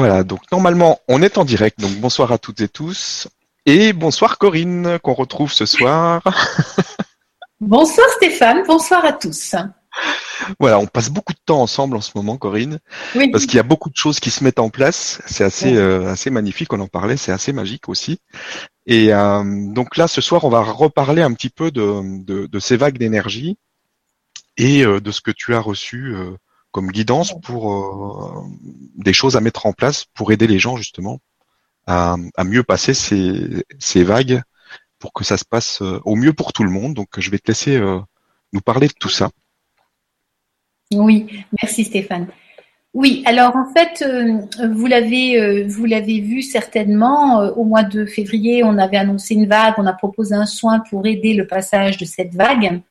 Voilà, donc normalement on est en direct, donc bonsoir à toutes et tous. Et bonsoir Corinne, qu'on retrouve ce soir. bonsoir Stéphane, bonsoir à tous. Voilà, on passe beaucoup de temps ensemble en ce moment, Corinne, oui. parce qu'il y a beaucoup de choses qui se mettent en place. C'est assez, euh, assez magnifique, on en parlait, c'est assez magique aussi. Et euh, donc là, ce soir, on va reparler un petit peu de, de, de ces vagues d'énergie et euh, de ce que tu as reçu comme guidance pour euh, des choses à mettre en place pour aider les gens justement à, mieux passer ces, ces, vagues pour que ça se passe au mieux pour tout le monde. Donc je vais te laisser nous parler de tout ça. Oui, merci Stéphane. Oui, alors en fait, vous l'avez vous l'avez vu certainement au mois de février, on avait annoncé une vague, on a proposé un soin pour aider le passage de cette vague.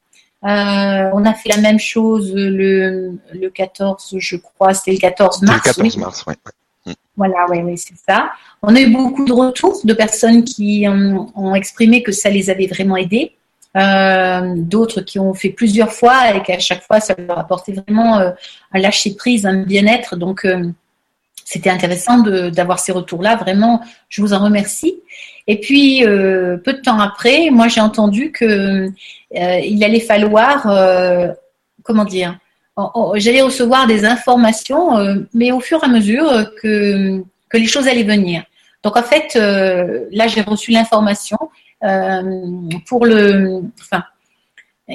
Euh, on a fait la même chose le, le 14, je crois, c'était le 14 mars. Le 14 mars, oui. Mm. Voilà, oui, oui, c'est ça. On a eu beaucoup de retours de personnes qui ont, exprimé que ça les avait vraiment aidés. Euh, d'autres qui ont fait plusieurs fois et qu'à chaque fois ça leur apportait vraiment euh, un lâcher prise, un bien-être. Donc c'était intéressant d'avoir ces retours-là. Vraiment, je vous en remercie. Et puis, euh, peu de temps après, moi, j'ai entendu que euh, il allait falloir, euh, comment dire, j'allais recevoir des informations, mais au fur et à mesure que, que les choses allaient venir. Donc, en fait, là, j'ai reçu l'information pour le, enfin,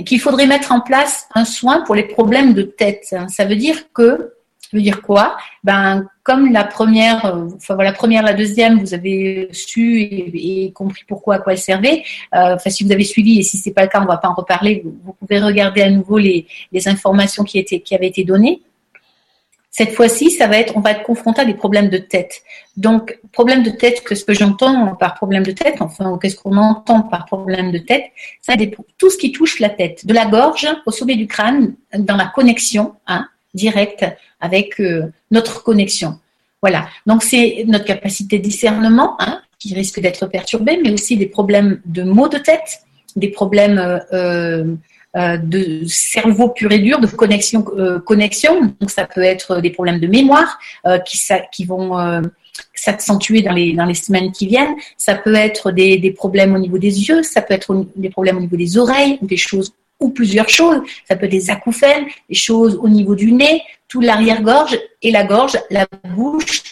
qu'il faudrait mettre en place un soin pour les problèmes de tête. Ça veut dire que veut dire quoi? Ben, comme la première, euh, enfin la première, la deuxième, vous avez su et, compris pourquoi à quoi elle servait. Euh, enfin, si vous avez suivi et si c'est pas le cas, on va pas en reparler. Vous, pouvez regarder à nouveau les, informations qui étaient, avaient été données. Cette fois-ci, ça va être, on va être confronté à des problèmes de tête. Donc, problème de tête, qu'est-ce que j'entends par problème de tête, enfin, qu'est-ce qu'on entend par problème de tête, ça tout ce qui touche la tête, de la gorge au sommet du crâne, dans la connexion, hein, direct avec euh, notre connexion. Voilà. Donc c'est notre capacité de discernement hein, qui risque d'être perturbée, mais aussi des problèmes de maux de tête, des problèmes euh, euh, de cerveau pur et dur, de connexion, connexion. Donc ça peut être des problèmes de mémoire qui, vont s'accentuer dans les, semaines qui viennent. Ça peut être des problèmes au niveau des yeux, ça peut être des problèmes au niveau des oreilles, des choses ou plusieurs choses. Ça peut être des acouphènes, des choses au niveau du nez, tout l'arrière-gorge et la gorge, la bouche,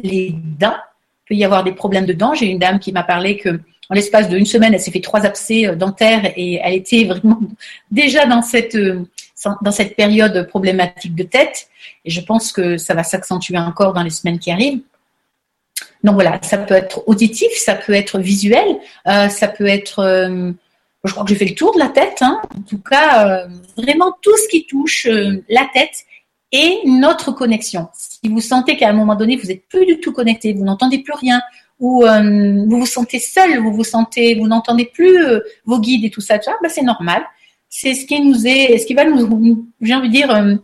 les dents. Il peut y avoir des problèmes de dents. J'ai une dame qui m'a parlé que en l'espace d'une semaine, elle s'est fait trois abcès euh, dentaires et elle était vraiment déjà dans cette euh, dans cette période problématique de tête. Et je pense que ça va s'accentuer encore dans les semaines qui arrivent. Donc voilà, ça peut être auditif, ça peut être visuel, euh, ça peut être je crois que j'ai fait le tour de la tête. Hein. En tout cas, euh, vraiment tout ce qui touche euh, la tête et notre connexion. Si vous sentez qu'à un moment donné, vous n'êtes plus du tout connecté, vous n'entendez plus rien, ou euh, vous vous sentez seul, vous vous sentez, vous n'entendez plus vos guides et tout ça, ben c'est normal. C'est ce qui nous est, ce qui va nous, j'ai envie de dire,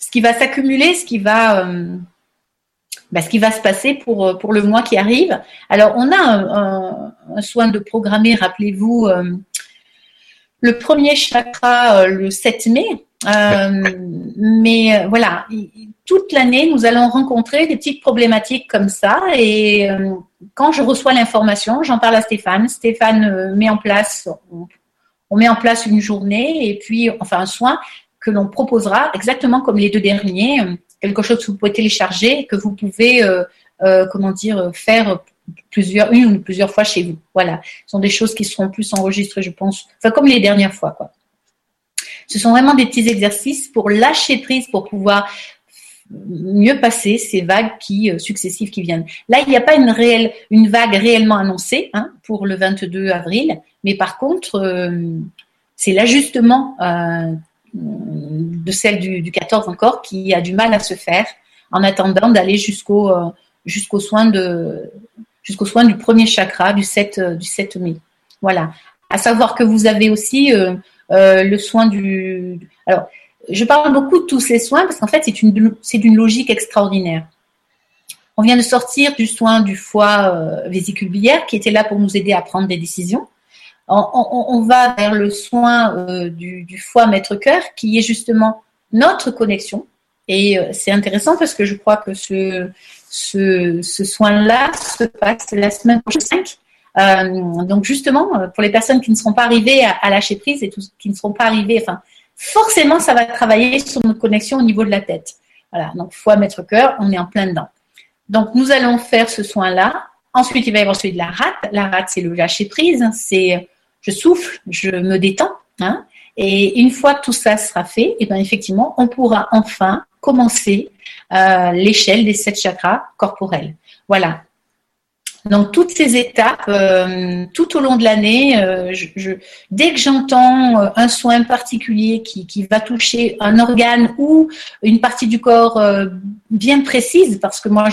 ce qui va s'accumuler, ce qui va bah, ce qui va se passer pour, euh, pour le mois qui arrive. Alors, on a un, soin de programmer, rappelez-vous, euh, le premier chakra euh, le 7 mai. mais voilà, toute l'année, nous allons rencontrer des petites problématiques comme ça. Et quand je reçois l'information, j'en parle à Stéphane. Stéphane met en place, on, on, met en place une journée et puis, enfin, un soin que l'on proposera exactement comme les deux derniers quelque chose que vous pouvez télécharger que vous pouvez, euh, euh, comment dire, faire plusieurs, une ou plusieurs fois chez vous. Voilà. Ce sont des choses qui seront plus enregistrées, je pense, enfin, comme les dernières fois, quoi. Ce sont vraiment des petits exercices pour lâcher prise, pour pouvoir mieux passer ces vagues qui euh, successives qui viennent. Là, il n'y a pas une réelle, une vague réellement annoncée hein, pour le 22 avril, mais par contre, c'est l'ajustement de celle du, 14 encore qui a du mal à se faire en attendant d'aller jusqu'au euh, soin de soin du premier chakra du 7 euh, du 7 mai. Voilà. À savoir que vous avez aussi euh, le soin du alors je parle beaucoup de tous ces soins parce qu'en fait c'est une c'est d'une logique extraordinaire. On vient de sortir du soin du foie vésicule biliaire qui était là pour nous aider à prendre des décisions on, va vers le soin euh, du, foie maître cœur, qui est justement notre connexion, Et c'est intéressant parce que je crois que ce, soin-là se passe la semaine prochaine. Euh, donc justement, pour les personnes qui ne seront pas arrivées à, lâcher prise et qui ne seront pas arrivées, enfin, forcément, ça va travailler sur notre connexion au niveau de la tête. Voilà, donc foi, mettre cœur, on est en plein dedans. Donc nous allons faire ce soin-là. Ensuite, il va y avoir celui de la rate. La rate, c'est le lâcher prise. C'est je souffle, je me détends. Hein, et une fois tout ça sera fait, et eh bien effectivement, on pourra enfin commencer euh, l'échelle des sept chakras corporels. Voilà. Donc toutes ces étapes, euh, tout au long de l'année, euh, dès que j'entends un soin particulier qui, va toucher un organe ou une partie du corps bien précise, parce que moi,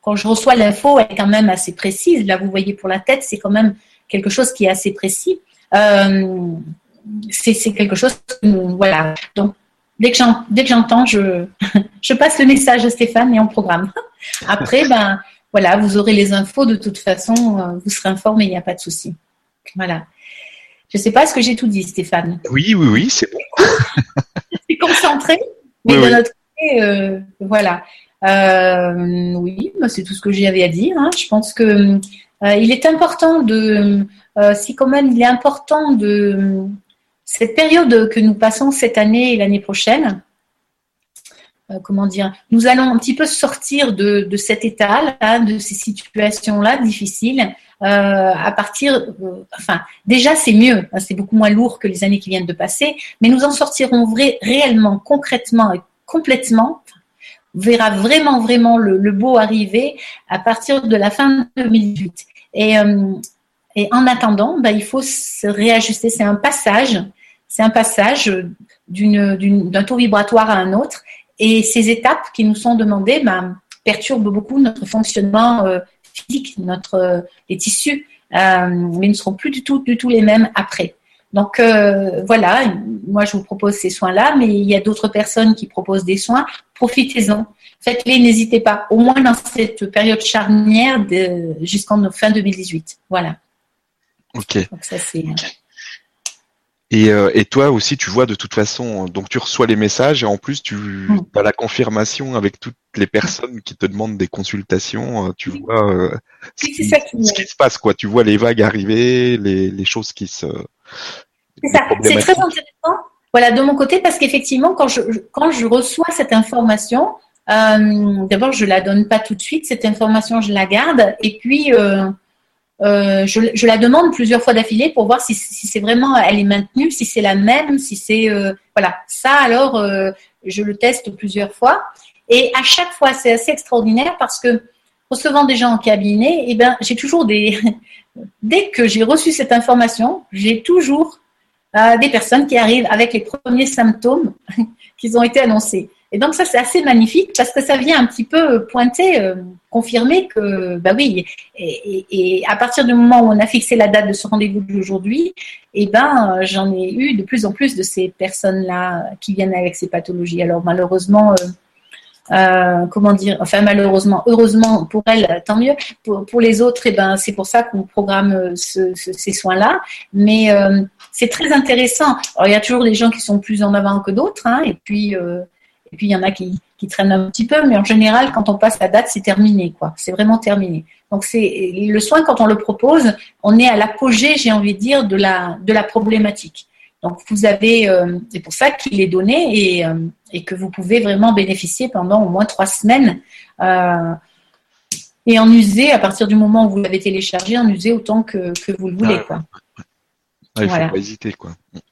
quand je reçois l'info, elle est quand même assez précise. Là, vous voyez pour la tête, c'est quand même quelque chose qui est assez précis. c'est quelque chose, voilà. Donc dès que j'entends, je, je passe le message à Stéphane et on programme. Après, ben voilà, vous aurez les infos de toute façon, euh, vous serez informé, il n'y a pas de souci. Voilà. Je ne sais pas ce que j'ai tout dit, Stéphane. Oui, oui, oui, c'est bon. je suis concentrée, mais de notre côté, euh, voilà. Euh, oui, ben, c'est tout ce que j'avais à dire. Hein. Je pense que il est important de, si quand même il est important de cette période que nous passons cette année et l'année prochaine, euh, comment dire, nous allons un petit peu sortir de, cet état-là, de ces situations-là difficiles, euh, à partir, euh, enfin, déjà c'est mieux, hein, c'est beaucoup moins lourd que les années qui viennent de passer, mais nous en sortirons réellement, concrètement et complètement. Verra vraiment, vraiment le, beau arriver à partir de la fin 2018. Et, et en attendant, bah, il faut se réajuster. C'est un passage c'est un passage d'un taux vibratoire à un autre. Et ces étapes qui nous sont demandées ben, perturbent beaucoup notre fonctionnement euh, physique, notre, euh, les tissus, euh, mais ne seront plus du tout, du tout les mêmes après. Donc voilà, moi je vous propose ces soins-là, mais il y a d'autres personnes qui proposent des soins. Profitez-en, faites-les, n'hésitez pas, au moins dans cette période charnière jusqu'en fin 2018. Voilà. Ok. Donc ça c'est. Et, euh, et, toi aussi, tu vois de toute façon, donc tu reçois les messages et en plus tu mm. as la confirmation avec toutes les personnes qui te demandent des consultations. Euh, tu vois euh, ce, qui, se passe, quoi. Tu vois les vagues arriver, les, les choses qui se. C'est ça. C'est très intéressant. Voilà, de mon côté, parce qu'effectivement, quand je quand je reçois cette information, euh, d'abord je la donne pas tout de suite. Cette information, je la garde et puis. Euh, euh, je, la demande plusieurs fois d'affilée pour voir si, c'est vraiment elle est maintenue, si c'est la même, si c'est voilà ça. Alors je le teste plusieurs fois et à chaque fois c'est assez extraordinaire parce que recevant des gens en cabinet, et eh ben j'ai toujours des dès que j'ai reçu cette information, j'ai toujours des personnes qui arrivent avec les premiers symptômes qui ont été annoncés. Et donc ça, c'est assez magnifique parce que ça vient un petit peu pointer, euh, confirmer que, bah oui, et, à partir du moment où on a fixé la date de ce rendez-vous d'aujourd'hui, eh ben, euh, j'en ai eu de plus en plus de ces personnes-là qui viennent avec ces pathologies. Alors malheureusement, euh, comment dire, enfin malheureusement, heureusement pour elles, tant mieux. Pour, les autres, eh ben, c'est pour ça qu'on programme ces soins-là. Mais c'est très intéressant. Alors il y a toujours des gens qui sont plus en avant que d'autres, hein, et puis il y en a qui, traînent un petit peu, mais en général, quand on passe la date, c'est terminé, quoi. C'est vraiment terminé. Donc c'est le soin quand on le propose, on est à l'apogée, j'ai envie de dire, de la de la problématique. Donc vous avez, euh, c'est pour ça qu'il est donné et, euh, et, que vous pouvez vraiment bénéficier pendant au moins trois semaines. Euh, et en user à partir du moment où vous l'avez téléchargé, en user autant que, que vous le voulez. Quoi. il ne faut pas hésiter. Quoi.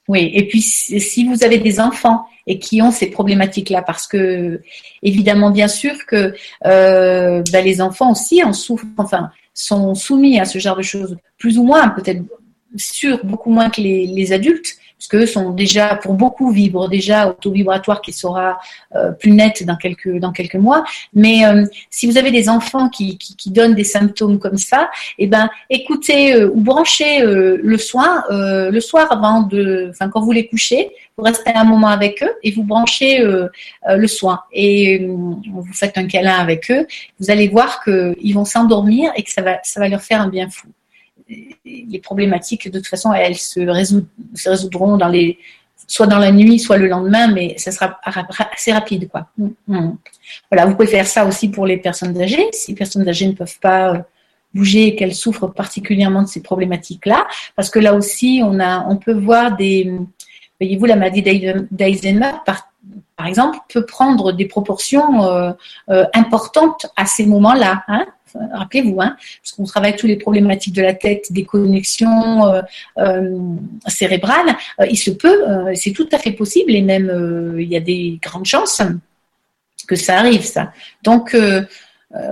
Oui, et puis si vous avez des enfants et qui ont ces problématiques-là, parce que évidemment, bien sûr que euh, bah, les enfants aussi en souffrent, enfin, sont soumis à ce genre de choses, plus ou moins, peut-être sûr, beaucoup moins que les, les adultes, parce sont déjà, pour beaucoup, vibrent déjà au taux vibratoire qui sera euh, plus net dans quelques, dans quelques mois. Mais euh, si vous avez des enfants qui, qui, donnent des symptômes comme ça, eh ben, écoutez euh, ou branchez le soin le soir avant de, enfin, quand vous les couchez, vous restez un moment avec eux et vous branchez le soin et vous faites un câlin avec eux. Vous allez voir qu'ils vont s'endormir et que ça va, ça va leur faire un bien fou les problématiques, de toute façon, elles se, résoudront dans les soit dans la nuit, soit le lendemain, mais ça sera assez rapide, quoi. Mm, mm. Voilà, vous pouvez faire ça aussi pour les personnes âgées. Si les personnes âgées ne peuvent pas euh, bouger et qu'elles souffrent particulièrement de ces problématiques-là, parce que là aussi, on a, on peut voir des, voyez-vous, la maladie par, par, exemple, peut prendre des proportions euh, euh, importantes à ces moments-là. Hein rappelez-vous, hein, parce qu'on travaille tous les problématiques de la tête, des connexions euh, cérébrales, il se peut, c'est tout à fait possible et même il y a des grandes chances que ça arrive, ça. Donc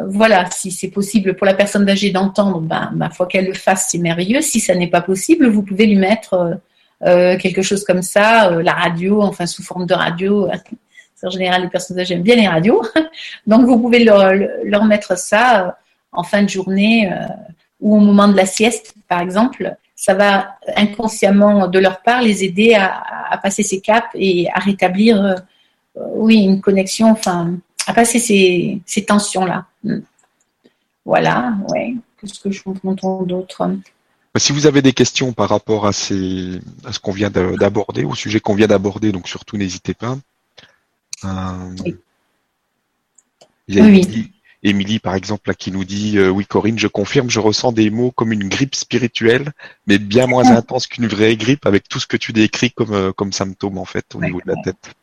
voilà, si c'est possible pour la personne âgée d'entendre, ben, ma foi qu'elle le fasse, c'est merveilleux. Si ça n'est pas possible, vous pouvez lui mettre quelque chose comme ça, la radio, enfin sous forme de radio. En général, les personnes âgées aiment bien les radios. Donc, vous pouvez leur, mettre ça en fin de journée euh, ou au moment de la sieste, par exemple, ça va inconsciemment de leur part les aider à, passer ces caps et à rétablir, euh, oui, une connexion, enfin, à passer ces, ces tensions-là. Hmm. Voilà, ouais. Qu'est-ce que je comprends d'autre? Si vous avez des questions par rapport à, ces, à ce qu'on vient d'aborder, au sujet qu'on vient d'aborder, donc surtout n'hésitez pas. Euh, oui. oui. Émilie, par exemple, là, qui nous dit euh, Oui, Corinne, je confirme, je ressens des mots comme une grippe spirituelle, mais bien moins ah. intense qu'une vraie grippe, avec tout ce que tu décris comme, euh, comme symptôme, en fait, au niveau de la tête.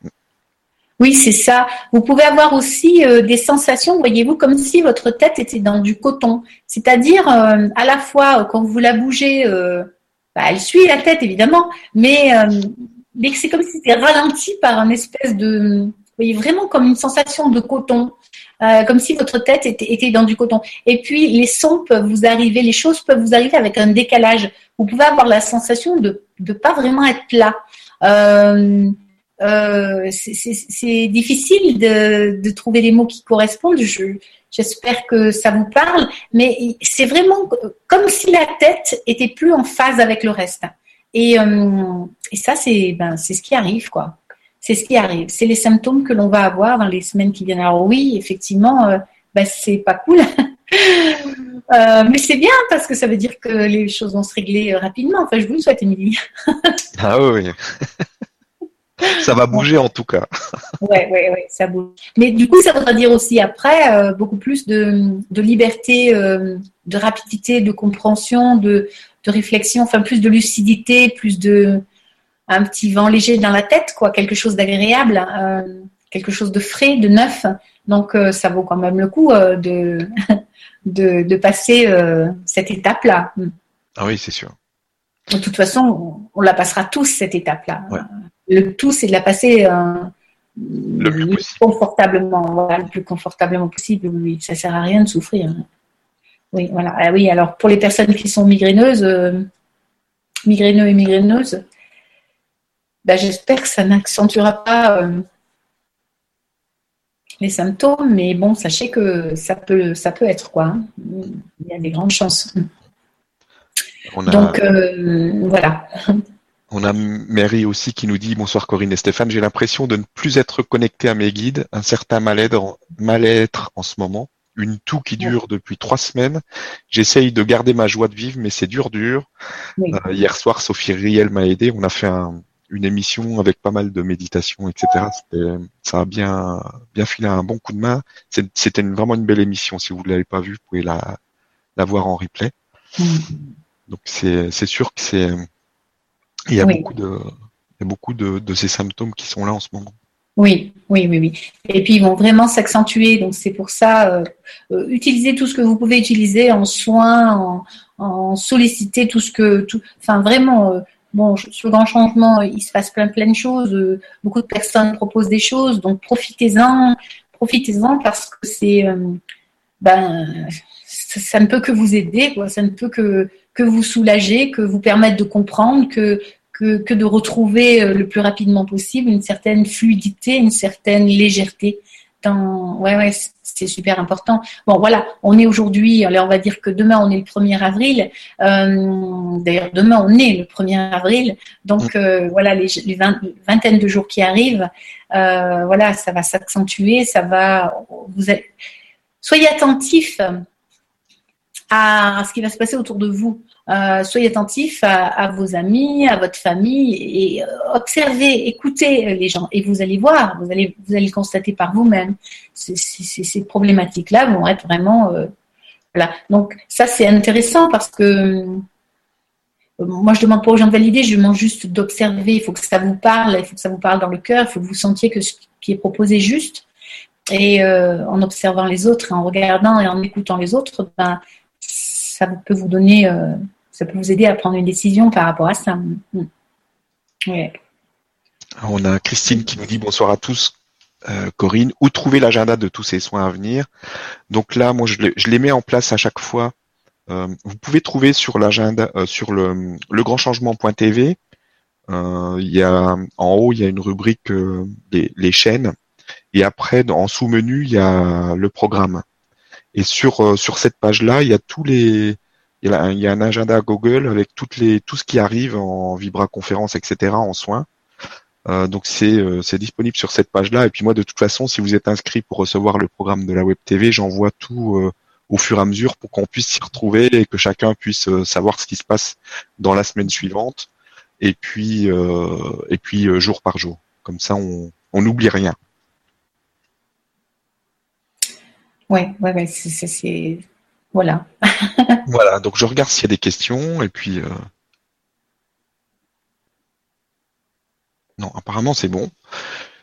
Oui, c'est ça. Vous pouvez avoir aussi euh, des sensations, voyez-vous, comme si votre tête était dans du coton. C'est-à-dire, à la fois, quand vous la bougez, bah, elle suit la tête, évidemment, mais, c'est comme si c'était ralenti par un espèce de, vous voyez, vraiment comme une sensation de coton. Euh, comme si votre tête était, dans du coton. Et puis les sons peuvent vous arriver, les choses peuvent vous arriver avec un décalage. Vous pouvez avoir la sensation de ne pas vraiment être. Euh, euh, c'est difficile de, de, trouver les mots qui correspondent. J'espère que ça vous parle, mais c'est vraiment comme si la tête était plus en phase avec le reste. Et, et ça, c'est ben, c'est ce qui arrive, quoi c'est ce qui arrive. C'est les symptômes que l'on va avoir dans les semaines qui viennent. Alors oui, effectivement, euh, ben, c'est pas cool. Euh, mais c'est bien parce que ça veut dire que les choses vont se régler euh, rapidement. Enfin, je vous le souhaite, Émilie. ah oui. ça va bouger en tout cas. oui, oui, oui, ça bouge. Mais du coup, ça voudra dire aussi après beaucoup plus de, liberté, de rapidité, de compréhension, de, de, réflexion, enfin plus de lucidité, plus de, un petit vent léger dans la tête, quoi, quelque chose d'agréable, euh, quelque chose de frais, de neuf. Donc euh, ça vaut quand même le coup euh, de, de, passer cette étape-là. Ah oui, c'est sûr. De toute façon, on, la passera tous cette étape-là. Le tout, c'est de la passer le plus, confortablement, le plus confortablement possible. Oui, ça sert à rien de souffrir. Oui, voilà. Ah oui, alors pour les personnes qui sont migraineuses, migraineux et migraineuses, ben, j'espère que ça n'accentuera pas euh, les symptômes, mais bon, sachez que ça peut, ça peut être quoi. Hein. Il y a des grandes chances. Donc euh, voilà. On a Mary aussi qui nous dit bonsoir Corinne et Stéphane, j'ai l'impression de ne plus être connecté à mes guides, un certain mal-être en ce moment, une toux qui dure depuis trois semaines. J'essaye de garder ma joie de vivre, mais c'est dur, dur. Euh, hier soir, Sophie Riel m'a aidé. On a fait un, une émission avec pas mal de méditation, etc. Ça a bien, bien filé un bon coup de main. C'était vraiment une belle émission. Si vous ne l'avez pas vue, vous pouvez la, la voir en replay. Mm. Donc c'est sûr que c'est il y a beaucoup de il y a beaucoup de, de, ces symptômes qui sont là en ce moment. Oui, oui, oui, oui. Et puis ils vont vraiment s'accentuer. Donc c'est pour ça, euh, euh, utilisez tout ce que vous pouvez utiliser en soins, en, en solliciter tout ce que, tout, enfin vraiment. Euh, bon, le grand changement, il se passe plein plein de choses. Euh, beaucoup de personnes proposent des choses, donc profitez-en, profitez-en parce que c'est, ben, ça, ne peut que vous aider, quoi. Ça ne peut que que vous soulager, que vous permettre de comprendre, que que, que de retrouver euh, le plus rapidement possible une certaine fluidité, une certaine légèreté dans, ouais, ouais, c'est super important. Bon, voilà, on est aujourd'hui, alors on va dire que demain on est le 1er avril. Euh, D'ailleurs, demain on est le 1er avril. Donc mm. euh, voilà, les, les vingtaines de jours qui arrivent, euh, voilà, ça va s'accentuer, ça va. Vous soyez attentifs à ce qui va se passer autour de vous. Euh, soyez attentifs à, vos amis, à votre famille et euh, observez, écoutez les gens et vous allez voir, vous allez, vous allez le constater par vous-même. Ces problématiques-là vont être vraiment euh, voilà. Donc ça c'est intéressant parce que moi je demande pas aux gens de valider, je demande juste d'observer. Il faut que ça vous parle, il faut que ça vous parle dans le cœur, il faut que vous sentiez que ce qui est proposé est juste. Et en observant les autres, en regardant et en écoutant les autres, ben, ça peut vous donner ça peut vous aider à prendre une décision par rapport à ça. Mm. On a Christine qui nous dit bonsoir à tous. Euh, Corinne, où trouver l'agenda de tous ces soins à venir? Donc là, moi, je les, mets en place à chaque fois. Euh, vous pouvez trouver sur l'agenda, euh, sur le, le grand changement.tv, il y a en haut, il y a une rubrique les, les, chaînes, et après, en sous-menu, il y a le programme. Et sur sur cette page-là, il y a tous les il y, a un, il y a un agenda Google avec toutes les, tout ce qui arrive en Vibra conférence, etc. en soins. Euh, donc c'est euh, disponible sur cette page-là. Et puis moi, de toute façon, si vous êtes inscrit pour recevoir le programme de la Web TV, j'envoie tout euh, au fur et à mesure pour qu'on puisse s'y retrouver et que chacun puisse savoir ce qui se passe dans la semaine suivante. Et puis et puis jour par jour. Comme ça, on on n'oublie rien. Ouais, ouais, ouais, c'est voilà. voilà, donc je regarde s'il y a des questions et puis. Euh, non, apparemment c'est bon.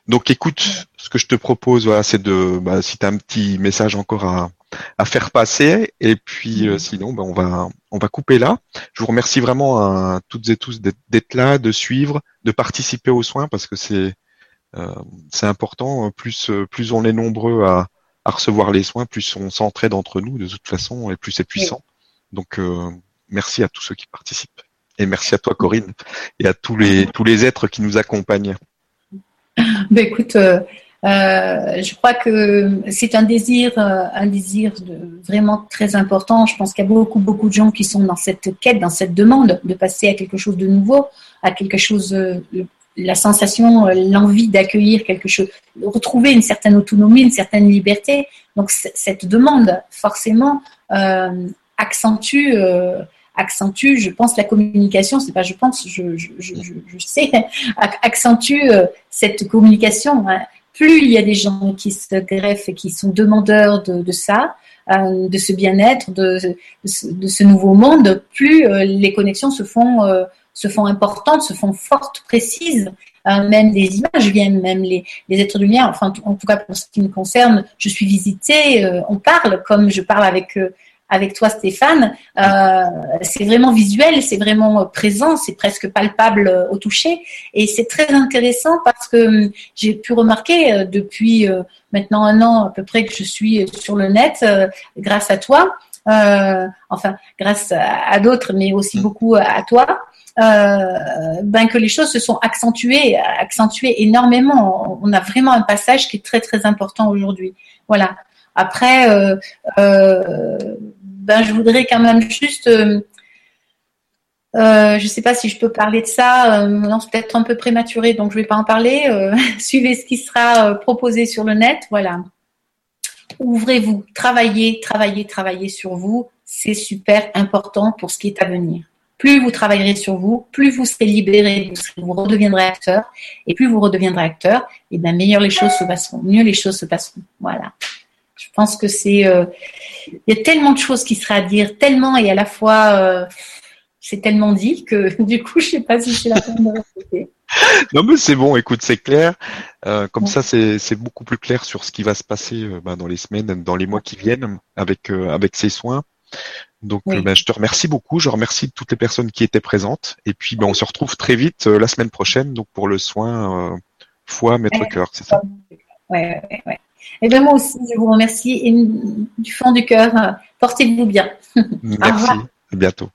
Donc écoute, ce que je te propose, voilà, c'est de, bah, si tu as un petit message encore à, à faire passer, et puis euh, mhm. sinon, bah, on va, on va couper là. Je vous remercie vraiment à toutes et tous d'être là, de suivre, de participer aux soins parce que c'est, euh, c'est important. Plus, plus on est nombreux à, à recevoir les soins, plus on s'entraide entre nous de toute façon et plus c'est puissant. Donc euh, merci à tous ceux qui participent. Et merci à toi Corinne et à tous les tous les êtres qui nous accompagnent. Ben écoute, euh, euh, je crois que c'est un désir, un désir de, vraiment très important. Je pense qu'il y a beaucoup, beaucoup de gens qui sont dans cette quête, dans cette demande de passer à quelque chose de nouveau, à quelque chose la sensation, euh, l'envie d'accueillir quelque chose, retrouver une certaine autonomie, une certaine liberté. Donc cette demande, forcément, euh, accentue, euh, accentue, je pense, la communication. C'est pas, je pense, je, je, je, je sais, accentue cette communication. Hein. Plus il y a des gens qui se greffent et qui sont demandeurs de, de ça, de ce bien-être, de, ce nouveau monde, plus les connexions se font se font importantes, se font fortes, précises. Euh, même des images viennent, même les, les êtres de lumière. Enfin, en tout cas pour ce qui me concerne, je suis visitée, euh, on parle comme je parle avec euh, avec toi Stéphane. c'est vraiment visuel, c'est vraiment présent, c'est presque palpable au toucher, et c'est très intéressant parce que hum, j'ai pu remarquer depuis maintenant un an à peu près que je suis sur le net, grâce à toi. enfin, grâce à, d'autres, mais aussi mm. beaucoup à toi, ben que les choses se sont accentuées, accentuées énormément. On a vraiment un passage qui est très très important aujourd'hui. Voilà. Après, euh, euh, ben je voudrais quand même juste, euh, je ne sais pas si je peux parler de ça. non, c'est peut-être un peu prématuré, donc je ne vais pas en parler. suivez ce qui sera proposé sur le net. Voilà. Ouvrez-vous, travaillez, travaillez, travaillez sur vous. C'est super important pour ce qui est à venir. Plus vous travaillerez sur vous, plus vous serez libéré, vous, redeviendrez acteur, et plus vous redeviendrez acteur, et bien meilleure les choses se passeront, mieux les choses se passeront. Voilà. Je pense que c'est, euh, il y a tellement de choses qui seraient à dire, tellement et à la fois, euh, c'est tellement dit que du coup, je sais pas si c'est la peine de répéter. Non mais c'est bon, écoute, c'est clair. Euh, comme ça, c'est beaucoup plus clair sur ce qui va se passer bah, dans les semaines, dans les mois qui viennent avec avec ces soins. Donc, euh, ben, je te remercie beaucoup. Je remercie toutes les personnes qui étaient présentes. Et puis, ben, on se retrouve très vite euh, la semaine prochaine, donc pour le soin euh, foi maître cœur, c'est ça? Ouais, ouais, ouais. Et bien moi aussi, je vous remercie et du fond du cœur, portez-vous bien. Merci. À bientôt.